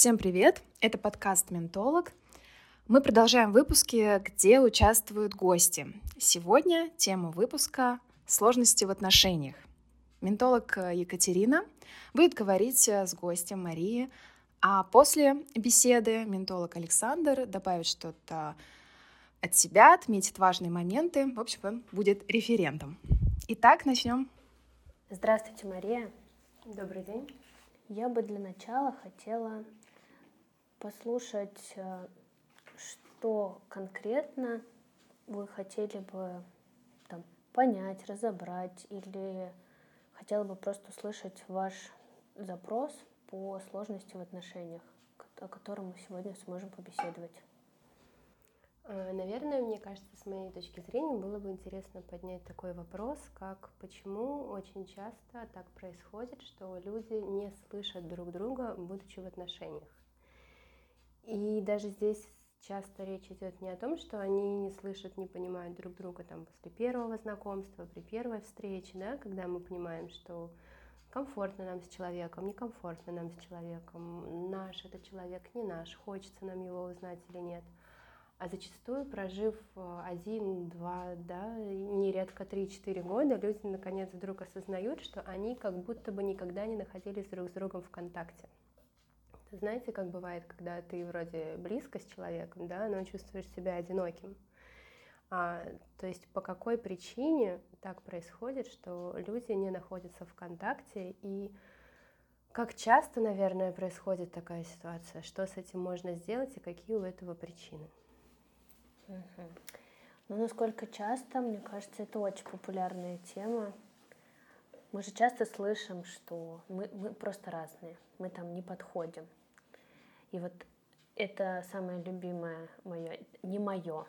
Всем привет! Это подкаст «Ментолог». Мы продолжаем выпуски, где участвуют гости. Сегодня тема выпуска «Сложности в отношениях». Ментолог Екатерина будет говорить с гостем Марии, а после беседы ментолог Александр добавит что-то от себя, отметит важные моменты. В общем, он будет референтом. Итак, начнем. Здравствуйте, Мария. Добрый день. Я бы для начала хотела послушать, э, что конкретно вы хотели бы там, понять, разобрать, или хотела бы просто услышать ваш запрос по сложности в отношениях, о котором мы сегодня сможем побеседовать. Э, наверное, мне кажется, с моей точки зрения было бы интересно поднять такой вопрос, как почему очень часто так происходит, что люди не слышат друг друга, будучи в отношениях. И даже здесь часто речь идет не о том, что они не слышат, не понимают друг друга там после первого знакомства, при первой встрече, да, когда мы понимаем, что комфортно нам с человеком, некомфортно нам с человеком, наш этот человек, не наш, хочется нам его узнать или нет. А зачастую, прожив э, один, два, да, нередко три-четыре года, люди наконец вдруг осознают, что они как будто бы никогда не находились друг с другом в контакте. Знаете, как бывает, когда ты вроде близко с человеком, да, но чувствуешь себя одиноким. А, то есть по какой причине так происходит, что люди не находятся в контакте и как часто, наверное, происходит такая ситуация, что с этим можно сделать и какие у этого причины? Угу. Ну, насколько часто, мне кажется, это очень популярная тема. Мы же часто слышим, что мы, мы просто разные, мы там не подходим. И вот это самое любимое мое, не мое.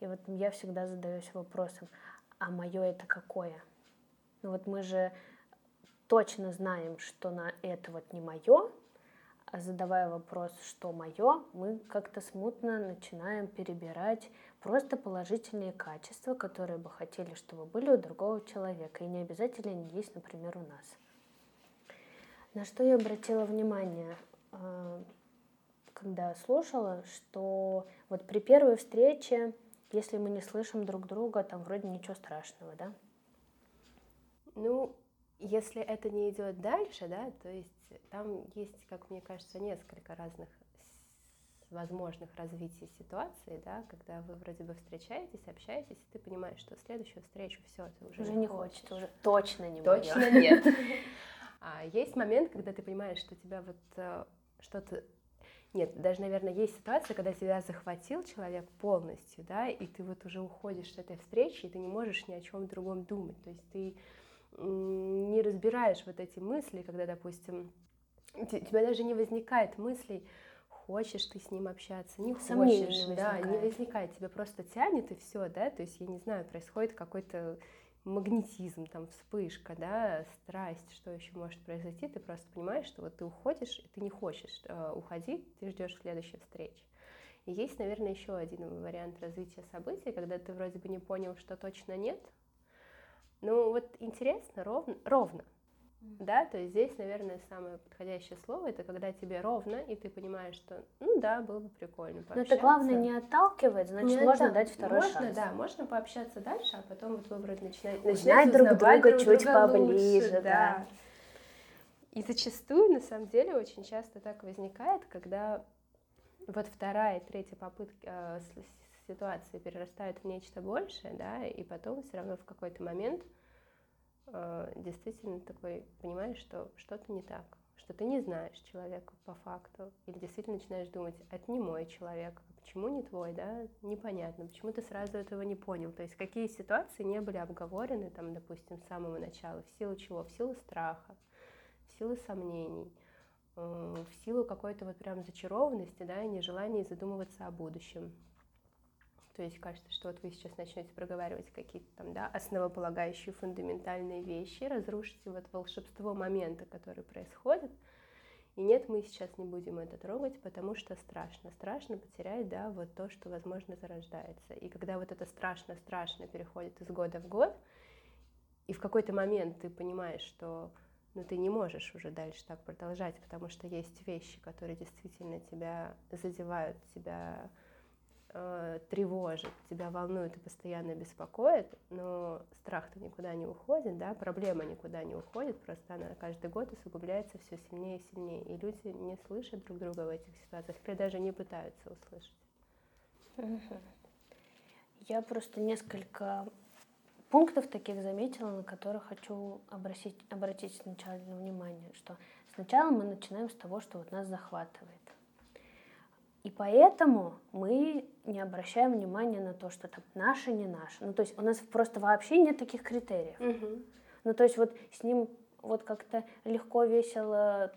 И вот я всегда задаюсь вопросом, а мое это какое? Ну вот мы же точно знаем, что на это вот не мое, а задавая вопрос, что мое, мы как-то смутно начинаем перебирать просто положительные качества, которые бы хотели, чтобы были у другого человека, и не обязательно они есть, например, у нас. На что я обратила внимание? А, когда слушала, что вот при первой встрече, если мы не слышим друг друга, там вроде ничего страшного, да? Ну, если это не идет дальше, да, то есть там есть, как мне кажется, несколько разных возможных развитий ситуации, да, когда вы вроде бы встречаетесь, общаетесь, и ты понимаешь, что следующую встречу все, ты уже, уже не хочешь. хочется, уже точно не Точно нет. А есть момент, когда ты понимаешь, что тебя вот э, что-то нет, даже, наверное, есть ситуация, когда тебя захватил человек полностью, да, и ты вот уже уходишь с этой встречи, и ты не можешь ни о чем другом думать. То есть ты не разбираешь вот эти мысли, когда, допустим, у тебя даже не возникает мыслей, хочешь ты с ним общаться, не хочешь, не да, не возникает, тебя просто тянет и все, да, то есть я не знаю, происходит какой-то магнетизм, там вспышка, да, страсть, что еще может произойти, ты просто понимаешь, что вот ты уходишь, и ты не хочешь э, уходить, ты ждешь следующей встречи. И есть, наверное, еще один вариант развития событий, когда ты вроде бы не понял, что точно нет. Ну вот интересно, ровно, ровно, да, то есть здесь, наверное, самое подходящее слово это когда тебе ровно, и ты понимаешь, что, ну да, было бы прикольно пообщаться. Но это главное не отталкивать, значит, не можно дать второй можно, шанс. Да, можно пообщаться дальше, а потом вот вы вроде начинаете, начинать друг друга друг чуть друга поближе, лучше, да. да. И зачастую, на самом деле, очень часто так возникает, когда вот вторая и третья попытка э, ситуации перерастают в нечто большее, да, и потом все равно в какой-то момент э, действительно такой понимаешь, что что-то не так, что ты не знаешь человека по факту, или действительно начинаешь думать, это не мой человек, а почему не твой, да, непонятно, почему ты сразу этого не понял, то есть какие ситуации не были обговорены, там, допустим, с самого начала, в силу чего, в силу страха, в силу сомнений, э, в силу какой-то вот прям зачарованности, да, и нежелания задумываться о будущем. То есть кажется, что вот вы сейчас начнете проговаривать какие-то там, да, основополагающие фундаментальные вещи, разрушите вот волшебство момента, который происходит. И нет, мы сейчас не будем это трогать, потому что страшно. Страшно потерять, да, вот то, что, возможно, зарождается. И когда вот это страшно-страшно переходит из года в год, и в какой-то момент ты понимаешь, что но ты не можешь уже дальше так продолжать, потому что есть вещи, которые действительно тебя задевают, тебя э, тревожит, тебя волнует и постоянно беспокоит, но страх-то никуда не уходит, да, проблема никуда не уходит, просто она каждый год усугубляется все сильнее и сильнее, и люди не слышат друг друга в этих ситуациях или даже не пытаются услышать. Я просто несколько пунктов таких заметила, на которые хочу обратить, обратить сначала внимание, что сначала мы начинаем с того, что вот нас захватывает. И поэтому мы не обращаем внимания на то, что там наше, не наше. Ну, то есть у нас просто вообще нет таких критериев. Угу. Ну, то есть вот с ним вот как-то легко, весело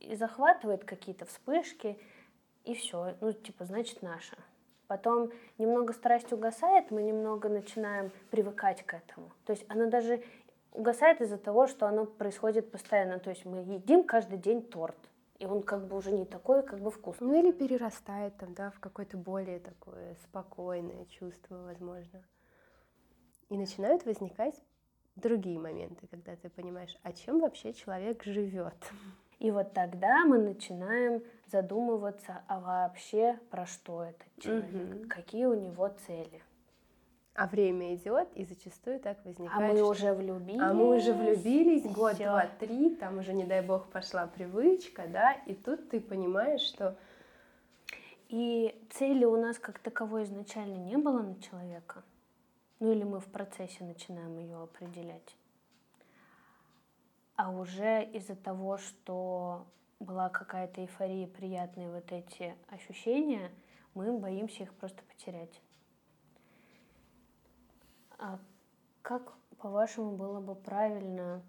и захватывает какие-то вспышки, и все. Ну, типа, значит, наше. Потом немного страсть угасает, мы немного начинаем привыкать к этому. То есть оно даже угасает из-за того, что оно происходит постоянно. То есть мы едим каждый день торт. И он как бы уже не такой, как бы вкусный. Ну или перерастает там, да, в какое-то более такое спокойное чувство, возможно. И начинают возникать другие моменты, когда ты понимаешь, а чем вообще человек живет. И вот тогда мы начинаем задумываться, а вообще про что этот человек, угу. какие у него цели. А время идет, и зачастую так возникает. А мы что... уже влюбились. А мы уже влюбились год, всё. два, три, там уже, не дай бог, пошла привычка, да, и тут ты понимаешь, что... И цели у нас как таковой изначально не было на человека. Ну или мы в процессе начинаем ее определять. А уже из-за того, что была какая-то эйфория, приятные вот эти ощущения, мы боимся их просто потерять. А как, по-вашему, было бы правильно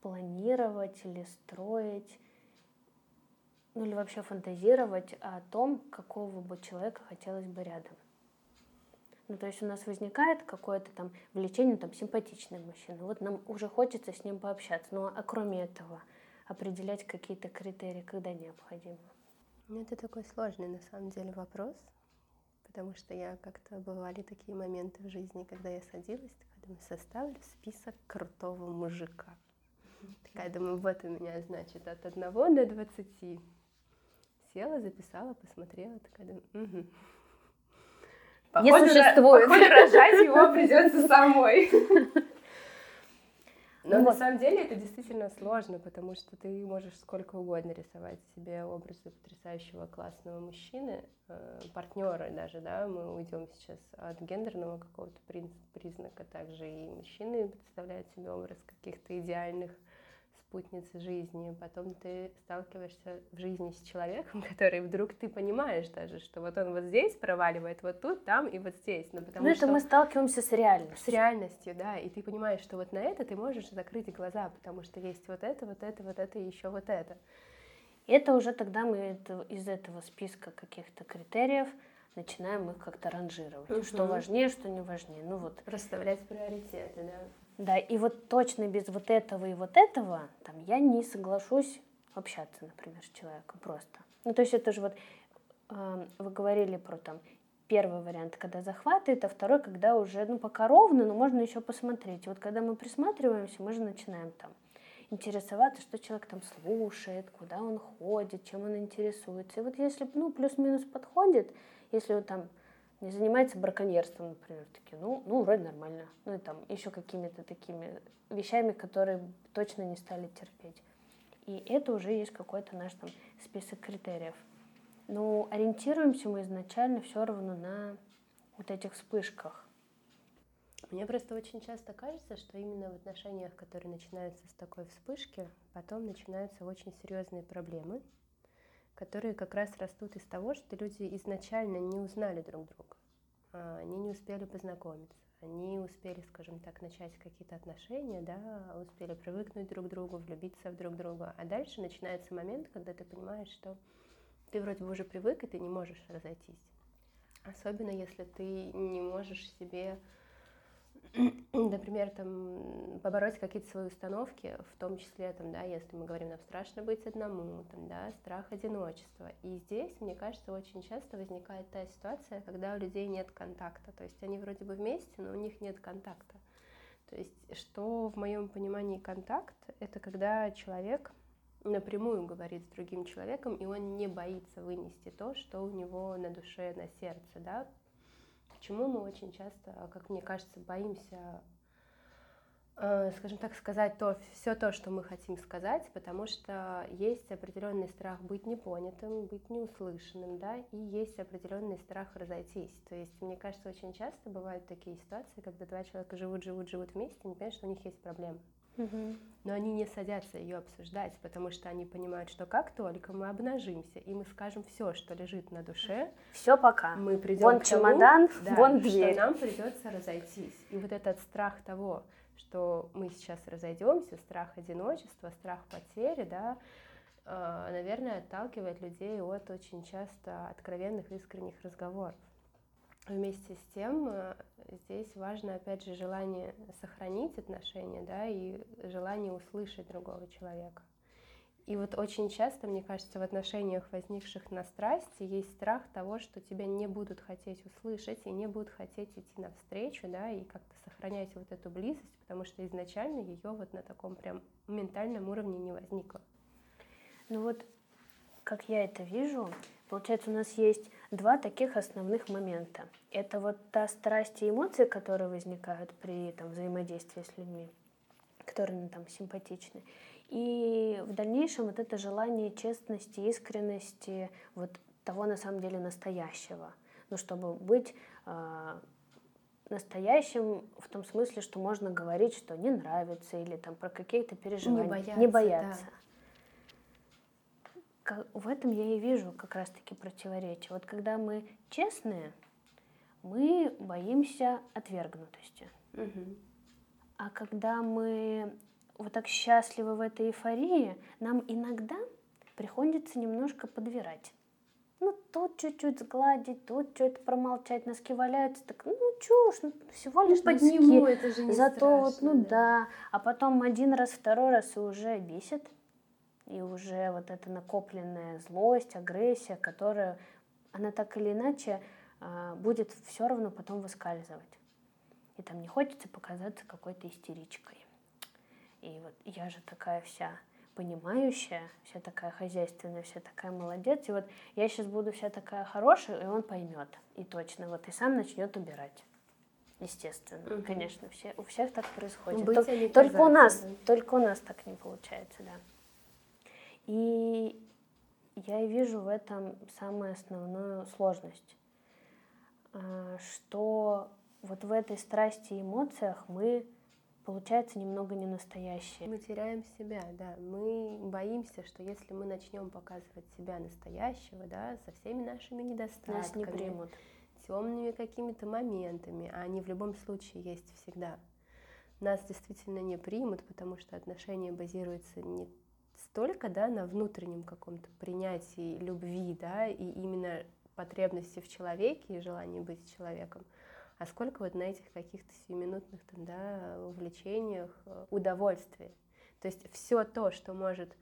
планировать или строить, ну или вообще фантазировать о том, какого бы человека хотелось бы рядом? Ну, то есть у нас возникает какое-то там влечение, там, симпатичный мужчина. Вот нам уже хочется с ним пообщаться. Ну, а кроме этого, определять какие-то критерии, когда необходимо? Ну, это такой сложный, на самом деле, вопрос, потому что я как-то бывали такие моменты в жизни, когда я садилась, такая думаю, составлю список крутого мужика. Такая думаю, вот у меня, значит, от одного до двадцати. Села, записала, посмотрела, такая думаю, угу. Походу, не существует. Походу, рожать его придется самой. Но ну, на вот. самом деле это действительно сложно, потому что ты можешь сколько угодно рисовать себе образы потрясающего классного мужчины, э, партнера даже, да, мы уйдем сейчас от гендерного какого-то признака, также и мужчины представляют себе образ каких-то идеальных спутницы жизни, потом ты сталкиваешься в жизни с человеком, который вдруг ты понимаешь даже, что вот он вот здесь проваливает, вот тут, там и вот здесь. Ну, потому ну, что мы сталкиваемся с реальностью. С реальностью, да, и ты понимаешь, что вот на это ты можешь закрыть глаза, потому что есть вот это, вот это, вот это и еще вот это. Это уже тогда мы это, из этого списка каких-то критериев начинаем их как-то ранжировать. Угу. Что важнее, что не важнее. Ну вот. Расставлять приоритеты, да. Да, и вот точно без вот этого и вот этого там я не соглашусь общаться, например, с человеком просто. Ну, то есть это же вот, э, вы говорили про там первый вариант, когда захватывает, а второй, когда уже, ну, пока ровно, но можно еще посмотреть. Вот когда мы присматриваемся, мы же начинаем там интересоваться, что человек там слушает, куда он ходит, чем он интересуется. И вот если, ну, плюс-минус подходит, если он там не занимается браконьерством, например, такие, ну, ну, вроде нормально. Ну, и там еще какими-то такими вещами, которые точно не стали терпеть. И это уже есть какой-то наш там список критериев. Но ориентируемся мы изначально все равно на вот этих вспышках. Мне просто очень часто кажется, что именно в отношениях, которые начинаются с такой вспышки, потом начинаются очень серьезные проблемы, которые как раз растут из того, что люди изначально не узнали друг друга, а, они не успели познакомиться, они успели, скажем так, начать какие-то отношения, да, успели привыкнуть друг к другу, влюбиться в друг друга, а дальше начинается момент, когда ты понимаешь, что ты вроде бы уже привык, и ты не можешь разойтись. Особенно если ты не можешь себе например, там, побороть какие-то свои установки, в том числе, там, да, если мы говорим, нам страшно быть одному, там, да, страх одиночества. И здесь, мне кажется, очень часто возникает та ситуация, когда у людей нет контакта. То есть они вроде бы вместе, но у них нет контакта. То есть, что в моем понимании контакт, это когда человек напрямую говорит с другим человеком, и он не боится вынести то, что у него на душе, на сердце, да. Почему мы очень часто, как мне кажется, боимся Э, скажем так, сказать то, все то, что мы хотим сказать, потому что есть определенный страх быть непонятым, быть неуслышанным, да, и есть определенный страх разойтись. То есть, мне кажется, очень часто бывают такие ситуации, когда два человека живут, живут, живут вместе, не понимают, что у них есть проблема. Угу. Но они не садятся ее обсуждать, потому что они понимают, что как только мы обнажимся и мы скажем все, что лежит на душе, все пока. Мы придем вон к чемодан, тому, да, вон дверь. Что нам придется разойтись. И вот этот страх того, что мы сейчас разойдемся, страх одиночества, страх потери, да, э, наверное, отталкивает людей от очень часто откровенных, искренних разговоров. Вместе с тем э, здесь важно, опять же, желание сохранить отношения, да, и желание услышать другого человека. И вот очень часто, мне кажется, в отношениях, возникших на страсти, есть страх того, что тебя не будут хотеть услышать и не будут хотеть идти навстречу, да, и как-то сохранять вот эту близость, потому что изначально ее вот на таком прям ментальном уровне не возникло. Ну вот, как я это вижу, получается, у нас есть два таких основных момента. Это вот та страсть и эмоции, которые возникают при там, взаимодействии с людьми, которые нам там симпатичны. И в дальнейшем вот это желание честности, искренности, вот того на самом деле настоящего. Ну, чтобы быть э, настоящим в том смысле, что можно говорить, что не нравится, или там про какие-то переживания. Не бояться. Не бояться. Да. В этом я и вижу как раз-таки противоречие. Вот когда мы честные, мы боимся отвергнутости. Угу. А когда мы вот так счастливы в этой эйфории, нам иногда приходится немножко подбирать. Ну, тут чуть-чуть сгладить, тут что-то промолчать, носки валяются, так, ну, чушь, ну, всего лишь ну, носки. Подниму, это же не Зато страшно, вот, ну, да. да. А потом один раз, второй раз и уже бесит. И уже вот эта накопленная злость, агрессия, которая, она так или иначе а, будет все равно потом выскальзывать. И там не хочется показаться какой-то истеричкой. И вот я же такая вся понимающая, вся такая хозяйственная, вся такая молодец. И вот я сейчас буду вся такая хорошая, и он поймет. И точно, вот и сам начнет убирать. Естественно, угу. конечно, все, у всех так происходит. Только, только у нас, да. только у нас так не получается, да. И я и вижу в этом самую основную сложность, а, что вот в этой страсти и эмоциях мы получается немного не настоящее. Мы теряем себя, да. Мы боимся, что если мы начнем показывать себя настоящего, да, со всеми нашими недостатками, нас не примут, темными какими-то моментами, а они в любом случае есть всегда, нас действительно не примут, потому что отношения базируются не столько, да, на внутреннем каком-то принятии любви, да, и именно потребности в человеке и желании быть человеком, а сколько вот на этих каких-то сиюминутных там, да, увлечениях, э, удовольствия. То есть все то, что может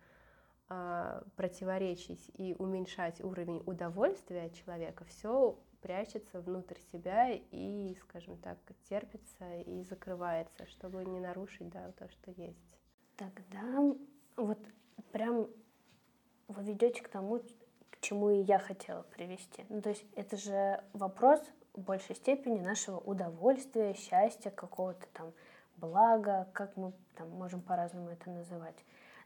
э, противоречить и уменьшать уровень удовольствия человека, все прячется внутрь себя и, скажем так, терпится и закрывается, чтобы не нарушить да, то, что есть. Тогда вот прям вы ведете к тому, к чему и я хотела привести. Ну, то есть это же вопрос в большей степени нашего удовольствия, счастья, какого-то там блага, как мы там можем по-разному это называть.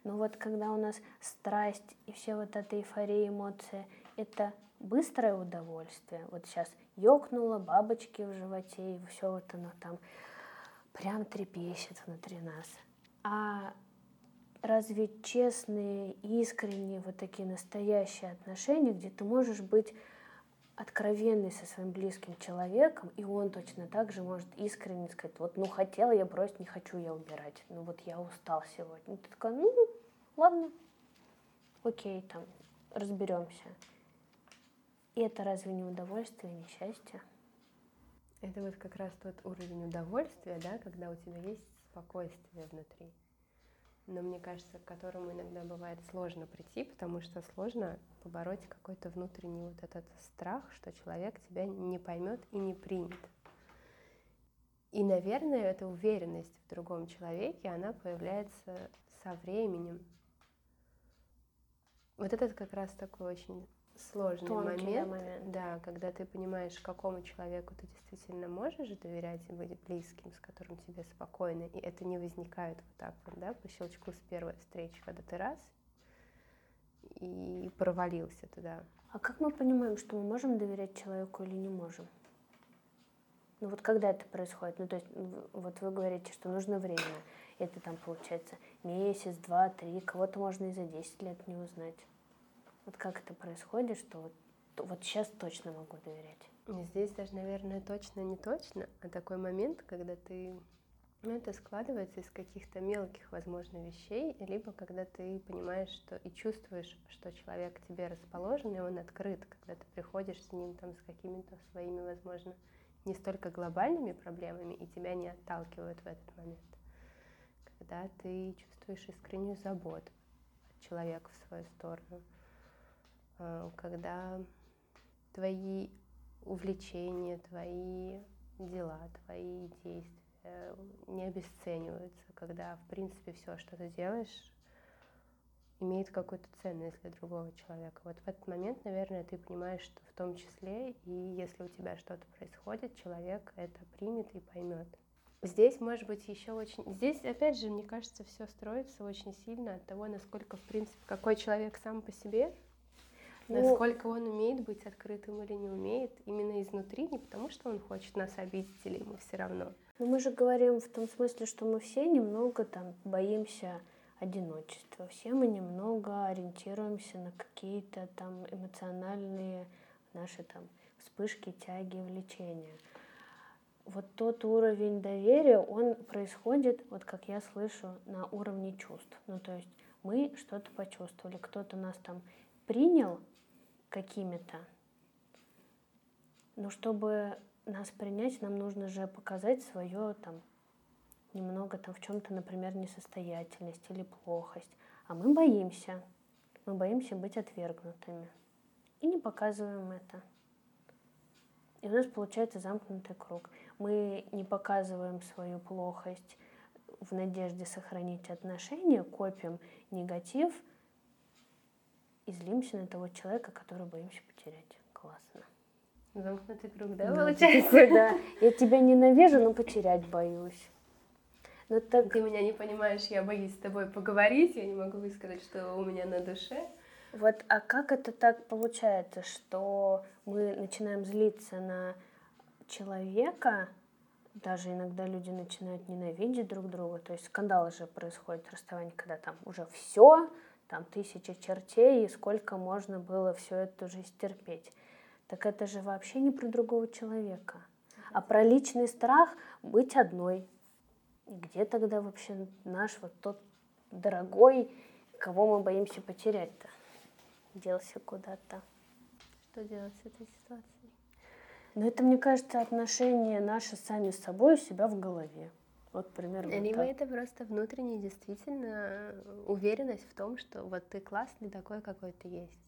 Но вот когда у нас страсть и все вот эта эйфория, эмоции, это быстрое удовольствие. Вот сейчас ёкнуло, бабочки в животе, и все вот оно там прям трепещет внутри нас. А разве честные, искренние, вот такие настоящие отношения, где ты можешь быть откровенный со своим близким человеком, и он точно так же может искренне сказать, вот, ну, хотела я бросить, не хочу я убирать, ну, вот я устал сегодня. И ты такая, ну, ладно, окей, там, разберемся. И это разве не удовольствие, не счастье? Это вот как раз тот уровень удовольствия, да, когда у тебя есть спокойствие внутри но мне кажется, к которому иногда бывает сложно прийти, потому что сложно побороть какой-то внутренний вот этот страх, что человек тебя не поймет и не примет. И, наверное, эта уверенность в другом человеке, она появляется со временем. Вот это как раз такой очень сложный момент, да, момент. да, когда ты понимаешь, какому человеку ты действительно можешь доверять и быть близким, с которым тебе спокойно, и это не возникает вот так вот, да, по щелчку с первой встречи, когда ты раз и провалился туда. А как мы понимаем, что мы можем доверять человеку или не можем? Ну вот когда это происходит? Ну то есть вот вы говорите, что нужно время. Это там получается месяц, два, три. Кого-то можно и за 10 лет не узнать. Вот как это происходит, что вот, вот сейчас точно могу доверять? Здесь даже, наверное, точно не точно, а такой момент, когда ты ну, это складывается из каких-то мелких, возможно, вещей, либо когда ты понимаешь, что и чувствуешь, что человек к тебе расположен, и он открыт, когда ты приходишь с ним там с какими-то своими, возможно, не столько глобальными проблемами, и тебя не отталкивают в этот момент. Когда ты чувствуешь искреннюю заботу от человека в свою сторону, когда твои увлечения, твои дела, твои действия не обесцениваются, когда, в принципе, все, что ты делаешь, имеет какую-то ценность для другого человека. Вот в этот момент, наверное, ты понимаешь, что в том числе, и если у тебя что-то происходит, человек это примет и поймет. Здесь, может быть, еще очень... Здесь, опять же, мне кажется, все строится очень сильно от того, насколько, в принципе, какой человек сам по себе, насколько он умеет быть открытым или не умеет, именно изнутри, не потому что он хочет нас обидеть или ему все равно. Ну, мы же говорим в том смысле, что мы все немного там боимся одиночества. Все мы немного ориентируемся на какие-то там эмоциональные наши там вспышки, тяги, влечения. Вот тот уровень доверия, он происходит, вот как я слышу, на уровне чувств. Ну, то есть мы что-то почувствовали, кто-то нас там принял какими-то, но чтобы нас принять, нам нужно же показать свое там немного там в чем-то, например, несостоятельность или плохость. А мы боимся. Мы боимся быть отвергнутыми. И не показываем это. И у нас получается замкнутый круг. Мы не показываем свою плохость в надежде сохранить отношения, копим негатив и злимся на того человека, которого боимся потерять. Классно. Замкнутый круг, да, да получается? Да. Я тебя ненавижу, но потерять боюсь. Но ну, так... Ты меня не понимаешь, я боюсь с тобой поговорить, я не могу высказать, что у меня на душе. Вот, а как это так получается, что мы начинаем злиться на человека, даже иногда люди начинают ненавидеть друг друга, то есть скандалы же происходят, расставание, когда там уже все, там тысяча чертей, и сколько можно было все это уже стерпеть. Так это же вообще не про другого человека, а про личный страх быть одной, и где тогда вообще наш вот тот дорогой, кого мы боимся потерять-то? Делся куда-то. Что делать с этой ситуацией? Ну, это, мне кажется, отношения наши сами с собой у себя в голове. Вот примерно Либо так. это просто внутренняя действительно уверенность в том, что вот ты классный такой, какой ты есть.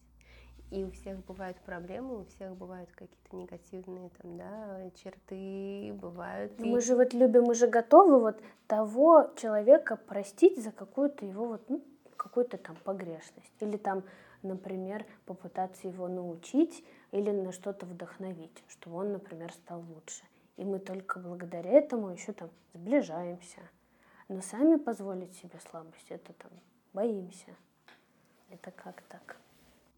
И у всех бывают проблемы, у всех бывают какие-то негативные там, да, черты, бывают. Но и... Мы же вот любим, мы же готовы вот того человека простить за какую-то его вот, ну, какую-то там погрешность. Или там, например, попытаться его научить или на что-то вдохновить, чтобы он, например, стал лучше. И мы только благодаря этому еще там сближаемся. Но сами позволить себе слабость, это там боимся. Это как так?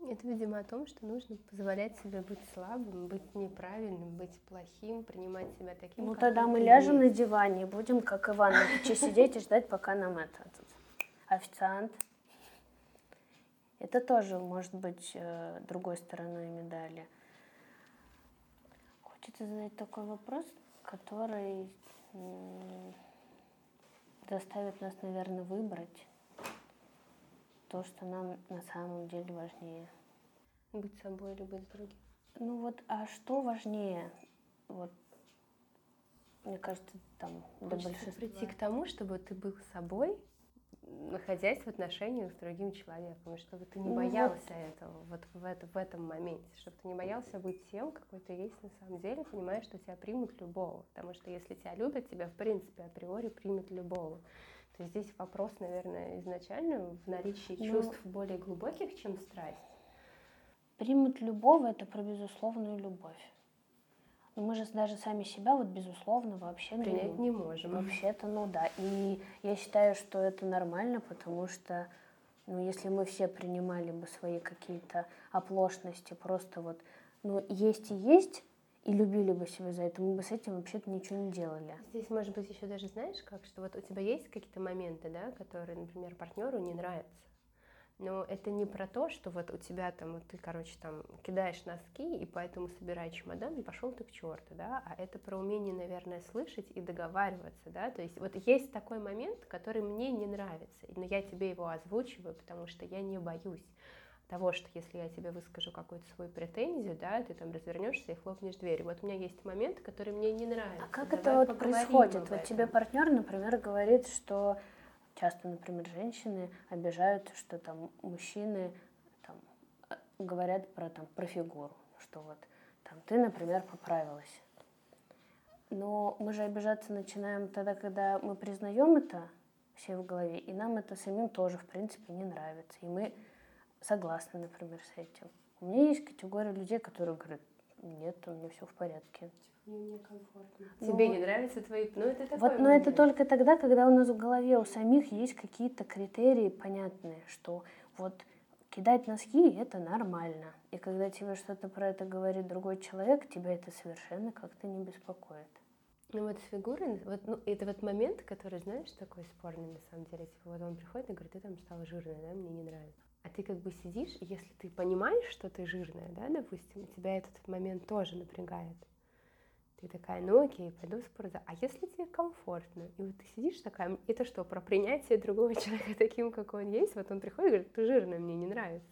Это, видимо, о том, что нужно позволять себе быть слабым, быть неправильным, быть плохим, принимать себя таким. Ну тогда мы ляжем на диване и будем, как Иван на печи, сидеть и ждать, пока нам это официант. Это тоже может быть э, другой стороной медали. Хочется задать такой вопрос, который заставит нас, наверное, выбрать то, что нам на самом деле важнее. Быть собой или быть другим. Ну вот, а что важнее? Вот, мне кажется, там до большинства. прийти к тому, чтобы ты был собой, находясь в отношениях с другим человеком, чтобы ты не боялся вот. этого вот в, это, в этом моменте, чтобы ты не боялся быть тем, какой ты есть на самом деле, понимаешь, что тебя примут любого, потому что если тебя любят, тебя в принципе априори примут любого. То есть здесь вопрос, наверное, изначально в наличии ну, чувств более глубоких, чем страсть. Примут любого — это про безусловную любовь. Но мы же даже сами себя вот безусловно вообще принять ну, не можем. Вообще-то, ну да. И я считаю, что это нормально, потому что ну, если мы все принимали бы свои какие-то оплошности, просто вот, ну, есть и есть, и любили бы себя за это, мы бы с этим вообще-то ничего не делали. Здесь, может быть, еще даже знаешь, как, что вот у тебя есть какие-то моменты, да, которые, например, партнеру не нравятся. Но это не про то, что вот у тебя там, вот ты, короче, там кидаешь носки, и поэтому собирай чемодан, и пошел ты к черту, да, а это про умение, наверное, слышать и договариваться, да, то есть вот есть такой момент, который мне не нравится, но я тебе его озвучиваю, потому что я не боюсь того, что если я тебе выскажу какую-то свою претензию, да, ты там развернешься и хлопнешь дверь. Вот у меня есть момент, который мне не нравится. А как Давай это вот происходит? Вот тебе партнер, например, говорит, что часто, например, женщины обижают, что там мужчины там, э, говорят про, там, про фигуру, что вот там ты, например, поправилась. Но мы же обижаться начинаем тогда, когда мы признаем это все в голове, и нам это самим тоже, в принципе, не нравится. И мы согласны, например, с этим. У меня есть категория людей, которые говорят, нет, у меня все в порядке мне некомфортно. Ну, Тебе не нравятся твои... Ну, это такое Вот, но это только тогда, когда у нас в голове у самих есть какие-то критерии понятные, что вот кидать носки — это нормально. И когда тебе что-то про это говорит другой человек, тебя это совершенно как-то не беспокоит. Ну вот с фигурой, вот, ну, это вот момент, который, знаешь, такой спорный на самом деле. Типа вот он приходит и говорит, ты там стала жирная, да, мне не нравится. А ты как бы сидишь, и если ты понимаешь, что ты жирная, да, допустим, тебя этот момент тоже напрягает. Ты такая, ну окей, пойду в спортзал. А если тебе комфортно? И вот ты сидишь такая, это что, про принятие другого человека таким, как он есть? Вот он приходит и говорит, ты жирная, мне не нравится.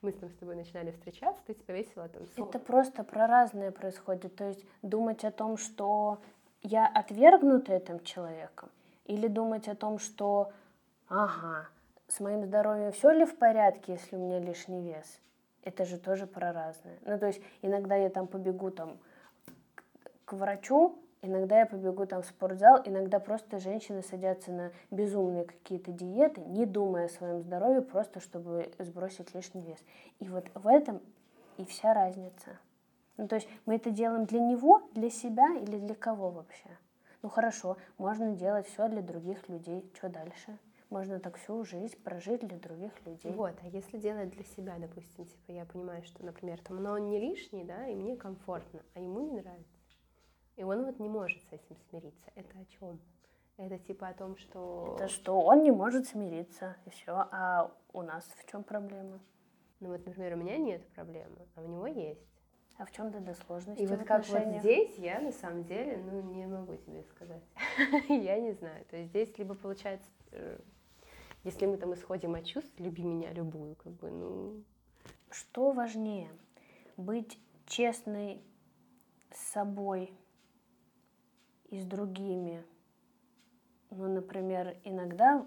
Мы там с тобой начинали встречаться, ты тебя весело там Это просто про разное происходит. То есть думать о том, что я отвергнута этим человеком, или думать о том, что, ага, с моим здоровьем все ли в порядке, если у меня лишний вес? Это же тоже про разное. Ну, то есть иногда я там побегу там к врачу, иногда я побегу там в спортзал, иногда просто женщины садятся на безумные какие-то диеты, не думая о своем здоровье, просто чтобы сбросить лишний вес. И вот в этом и вся разница. Ну, то есть мы это делаем для него, для себя или для кого вообще? Ну хорошо, можно делать все для других людей. Что дальше? Можно так всю жизнь прожить для других людей. Вот, а если делать для себя, допустим, типа я понимаю, что, например, там, но он не лишний, да, и мне комфортно, а ему не нравится. И он вот не может с этим смириться. Это о чем? Это типа о том, что... Это что он не может смириться, и все. А у нас в чем проблема? Ну вот, например, у меня нет проблемы, а у него есть. А в чем тогда сложность? И вот как вот здесь я на самом деле, ну, не могу тебе сказать. я не знаю. То есть здесь либо получается, э, если мы там исходим от чувств, люби меня любую, как бы, ну... Что важнее? Быть честной с собой и с другими. Ну, например, иногда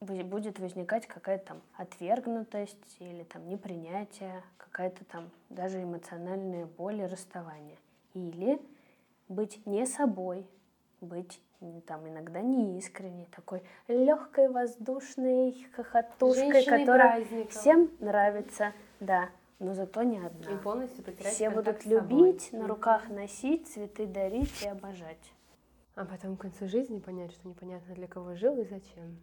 будет возникать какая-то там отвергнутость или там непринятие, какая-то там даже эмоциональная боль и расставание. Или быть не собой, быть там иногда неискренней, такой легкой, воздушной хохотушкой, Женщиной которая праздником. всем нравится, да, но зато не одна. И полностью потерять Все будут любить, на руках носить, цветы дарить и обожать. А потом к концу жизни понять, что непонятно для кого жил и зачем.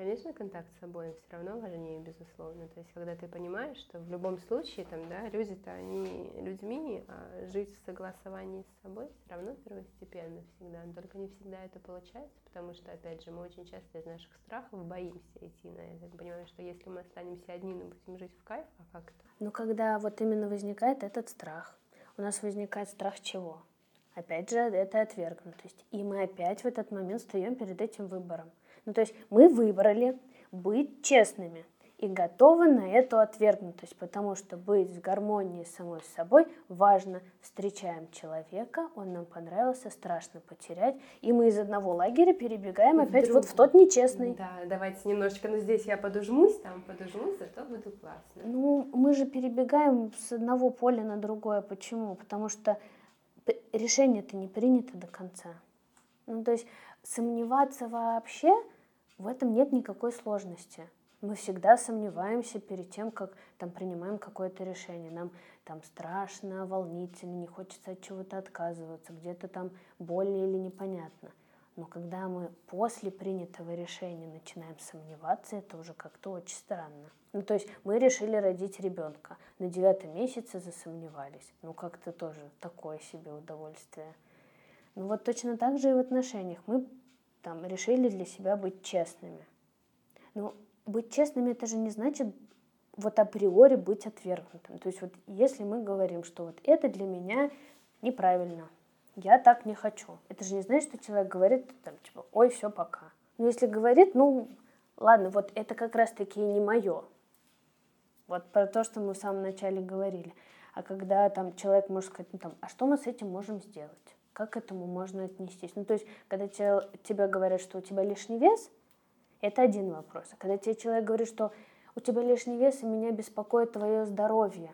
Конечно, контакт с собой все равно важнее, безусловно. То есть, когда ты понимаешь, что в любом случае, там, да, люди-то они людьми, а жить в согласовании с собой все равно первостепенно всегда. Но только не всегда это получается, потому что, опять же, мы очень часто из наших страхов боимся идти на это. Понимаем, что если мы останемся одни, мы будем жить в кайф, а как это? Ну, когда вот именно возникает этот страх, у нас возникает страх чего? Опять же, это отвергнутость. И мы опять в этот момент встаем перед этим выбором. Ну, то есть мы выбрали быть честными. и готова на эту отвергнутость, потому что быть в гармонии с самой собой важно. Встречаем человека, он нам понравился, страшно потерять, и мы из одного лагеря перебегаем в опять вот в тот нечестный. Да, давайте немножечко, ну здесь я подужмусь, там подужмусь, зато буду классно. Ну, мы же перебегаем с одного поля на другое. Почему? Потому что решение-то не принято до конца. Ну, то есть сомневаться вообще в этом нет никакой сложности мы всегда сомневаемся перед тем, как там принимаем какое-то решение. Нам там страшно, волнительно, не хочется от чего-то отказываться, где-то там больно или непонятно. Но когда мы после принятого решения начинаем сомневаться, это уже как-то очень странно. Ну, то есть мы решили родить ребенка. На девятом месяце засомневались. Ну, как-то тоже такое себе удовольствие. Ну, вот точно так же и в отношениях. Мы там решили для себя быть честными. Ну, быть честными это же не значит вот априори быть отвергнутым. То есть вот если мы говорим, что вот это для меня неправильно, я так не хочу, это же не значит, что человек говорит там типа, ой, все, пока. Но если говорит, ну, ладно, вот это как раз-таки не мое. Вот про то, что мы в самом начале говорили. А когда там человек может сказать, ну там, а что мы с этим можем сделать? Как к этому можно отнестись? Ну, то есть, когда тебе, тебе говорят, что у тебя лишний вес, это один вопрос. А когда тебе человек говорит, что у тебя лишний вес, и меня беспокоит твое здоровье,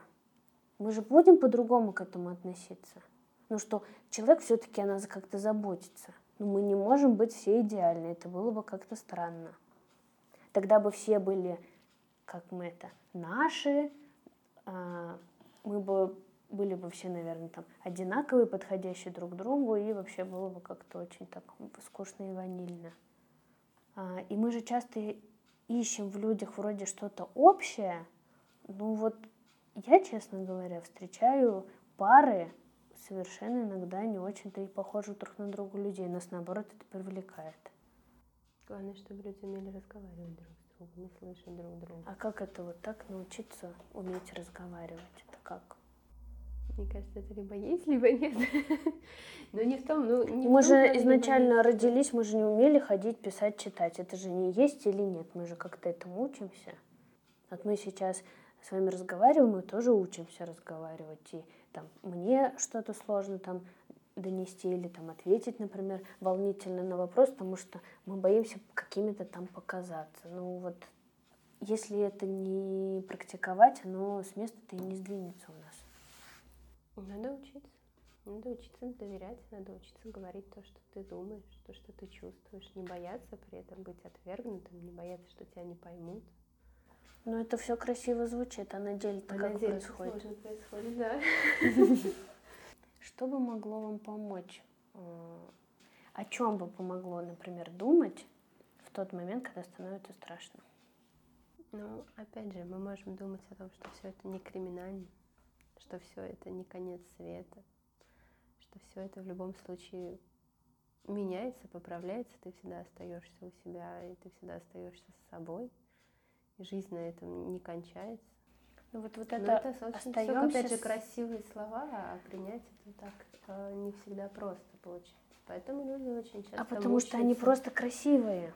мы же будем по-другому к этому относиться. Ну что, человек все-таки о нас как-то заботится. Но мы не можем быть все идеальны, это было бы как-то странно. Тогда бы все были, как мы это, наши, а, мы бы были бы все, наверное, там одинаковые, подходящие друг к другу, и вообще было бы как-то очень так скучно и ванильно. А, и мы же часто ищем в людях вроде что-то общее. Ну вот я, честно говоря, встречаю пары совершенно иногда не очень-то и похожих друг на друга людей. Нас, наоборот, это привлекает. Главное, чтобы люди умели разговаривать друг с другом, не слышать друг друга. А как это вот так научиться уметь разговаривать? Это как? Мне кажется, это либо есть, либо нет. Но не в том, ну... Не мы в том, же изначально родились, мы же не умели ходить, писать, читать. Это же не есть или нет, мы же как-то этому учимся. Вот мы сейчас с вами разговариваем, мы тоже учимся разговаривать. И там мне что-то сложно там донести или там ответить, например, волнительно на вопрос, потому что мы боимся какими-то там показаться. Ну вот, если это не практиковать, оно с места-то и не сдвинется у нас. Надо учиться. Надо учиться доверять, надо учиться говорить то, что ты думаешь, то, что ты чувствуешь, не бояться при этом быть отвергнутым, не бояться, что тебя не поймут. Ну, это все красиво звучит, а на деле-то а как на деле происходит? Сложно происходит, да. Что бы могло вам помочь? О чем бы помогло, например, думать в тот момент, когда становится страшно? Ну, опять же, мы можем думать о том, что все это не криминально, что все это не конец света, что все это в любом случае меняется, поправляется, ты всегда остаешься у себя, и ты всегда остаешься с собой, и жизнь на этом не кончается. Ну вот, вот это, Но это очень остаемся... опять же, красивые слова, а принять это так э, не всегда просто получается. Поэтому люди очень часто А потому мучаются. что они просто красивые.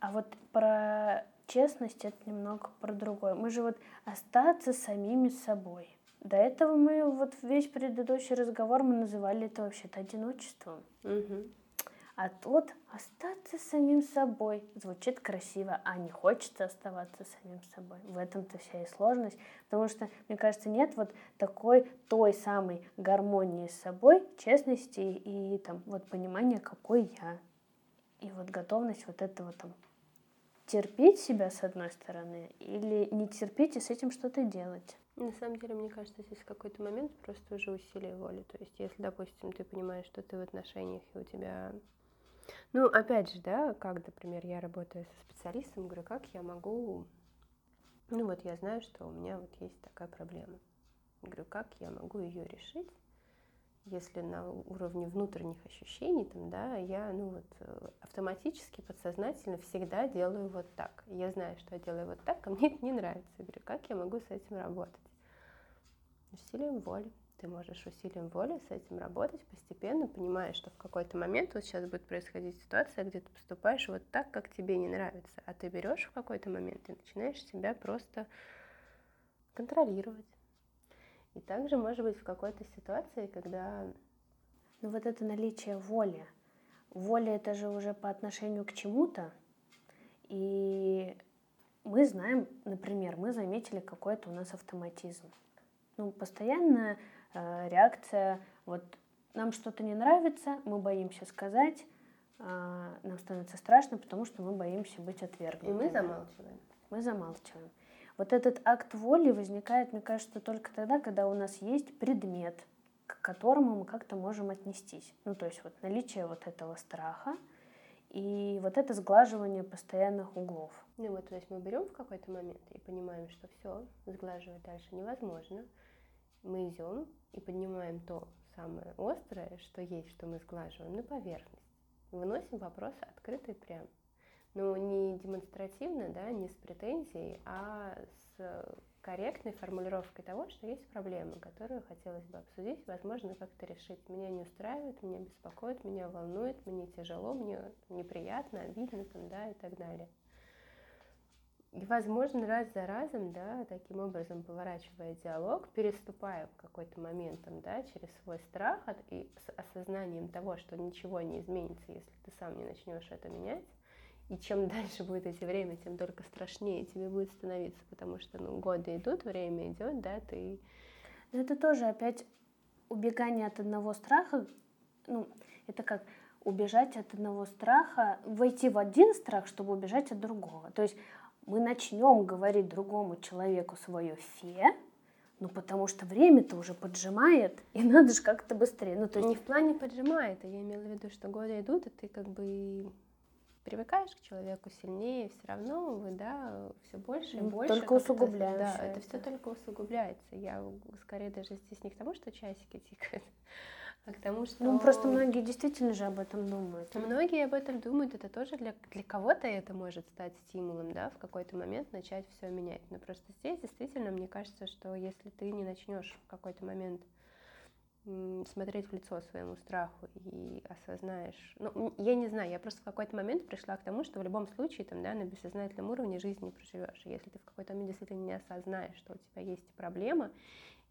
А вот про честность это немного про другое. Мы же вот остаться самими собой. До этого мы вот весь предыдущий разговор мы называли это вообще-то одиночеством. Угу. А тут остаться самим собой звучит красиво, а не хочется оставаться самим собой. В этом-то вся и сложность, потому что, мне кажется, нет вот такой той самой гармонии с собой, честности и там вот понимания, какой я. И вот готовность вот этого там терпеть себя с одной стороны или не терпеть и с этим что-то делать. На самом деле, мне кажется, здесь какой-то момент просто уже усилие воли. То есть, если, допустим, ты понимаешь, что ты в отношениях, и у тебя... Ну, опять же, да, как, например, я работаю со специалистом, говорю, как я могу... Ну, вот я знаю, что у меня вот есть такая проблема. Говорю, как я могу ее решить, если на уровне внутренних ощущений, там, да, я, ну, вот, автоматически, подсознательно всегда делаю вот так. Я знаю, что я делаю вот так, а мне это не нравится. Говорю, как я могу с этим работать? Усилием воли. Ты можешь усилием воли с этим работать постепенно, понимая, что в какой-то момент вот сейчас будет происходить ситуация, где ты поступаешь вот так, как тебе не нравится, а ты берешь в какой-то момент и начинаешь себя просто контролировать. И также, может быть, в какой-то ситуации, когда... Ну вот это наличие воли. Воля это же уже по отношению к чему-то. И мы знаем, например, мы заметили какой-то у нас автоматизм. Ну, постоянная э, реакция, вот нам что-то не нравится, мы боимся сказать, э, нам становится страшно, потому что мы боимся быть отвергнутыми. И мы замалчиваем. Мы замалчиваем. Вот этот акт воли возникает, мне кажется, только тогда, когда у нас есть предмет, к которому мы как-то можем отнестись. Ну, то есть вот наличие вот этого страха и вот это сглаживание постоянных углов. Ну вот, то есть мы берем в какой-то момент и понимаем, что все, сглаживать дальше невозможно. Мы идем и поднимаем то самое острое, что есть, что мы сглаживаем, на поверхность. Выносим вопрос открытый прям но не демонстративно, да, не с претензией, а с корректной формулировкой того, что есть проблема, которую хотелось бы обсудить, возможно, как-то решить. Меня не устраивает, меня беспокоит, меня волнует, мне тяжело, мне неприятно, обидно, там, да, и так далее. И, возможно, раз за разом, да, таким образом поворачивая диалог, переступая в какой-то момент, там, да, через свой страх и с осознанием того, что ничего не изменится, если ты сам не начнешь это менять, и чем дальше будет эти время, тем только страшнее тебе будет становиться, потому что ну, годы идут, время идет, да, ты... Это тоже опять убегание от одного страха, ну, это как убежать от одного страха, войти в один страх, чтобы убежать от другого. То есть мы начнем говорить другому человеку свое фе, ну, потому что время-то уже поджимает, и надо же как-то быстрее. Ну, то есть... Не в плане поджимает, а я имела в виду, что годы идут, и ты как бы привыкаешь к человеку сильнее, все равно вы, да, все больше и больше. Только усугубляется. Да, это, это все только усугубляется. Я скорее даже здесь не к тому, что часики тикают, а к тому, что... Ну, просто многие действительно же об этом думают. Многие об этом думают, это тоже для, для кого-то это может стать стимулом, да, в какой-то момент начать все менять. Но просто здесь действительно, мне кажется, что если ты не начнешь в какой-то момент смотреть в лицо своему страху и осознаешь. Ну, я не знаю, я просто в какой-то момент пришла к тому, что в любом случае там, да, на бессознательном уровне жизни не проживешь. Если ты в какой-то момент действительно не осознаешь, что у тебя есть проблема,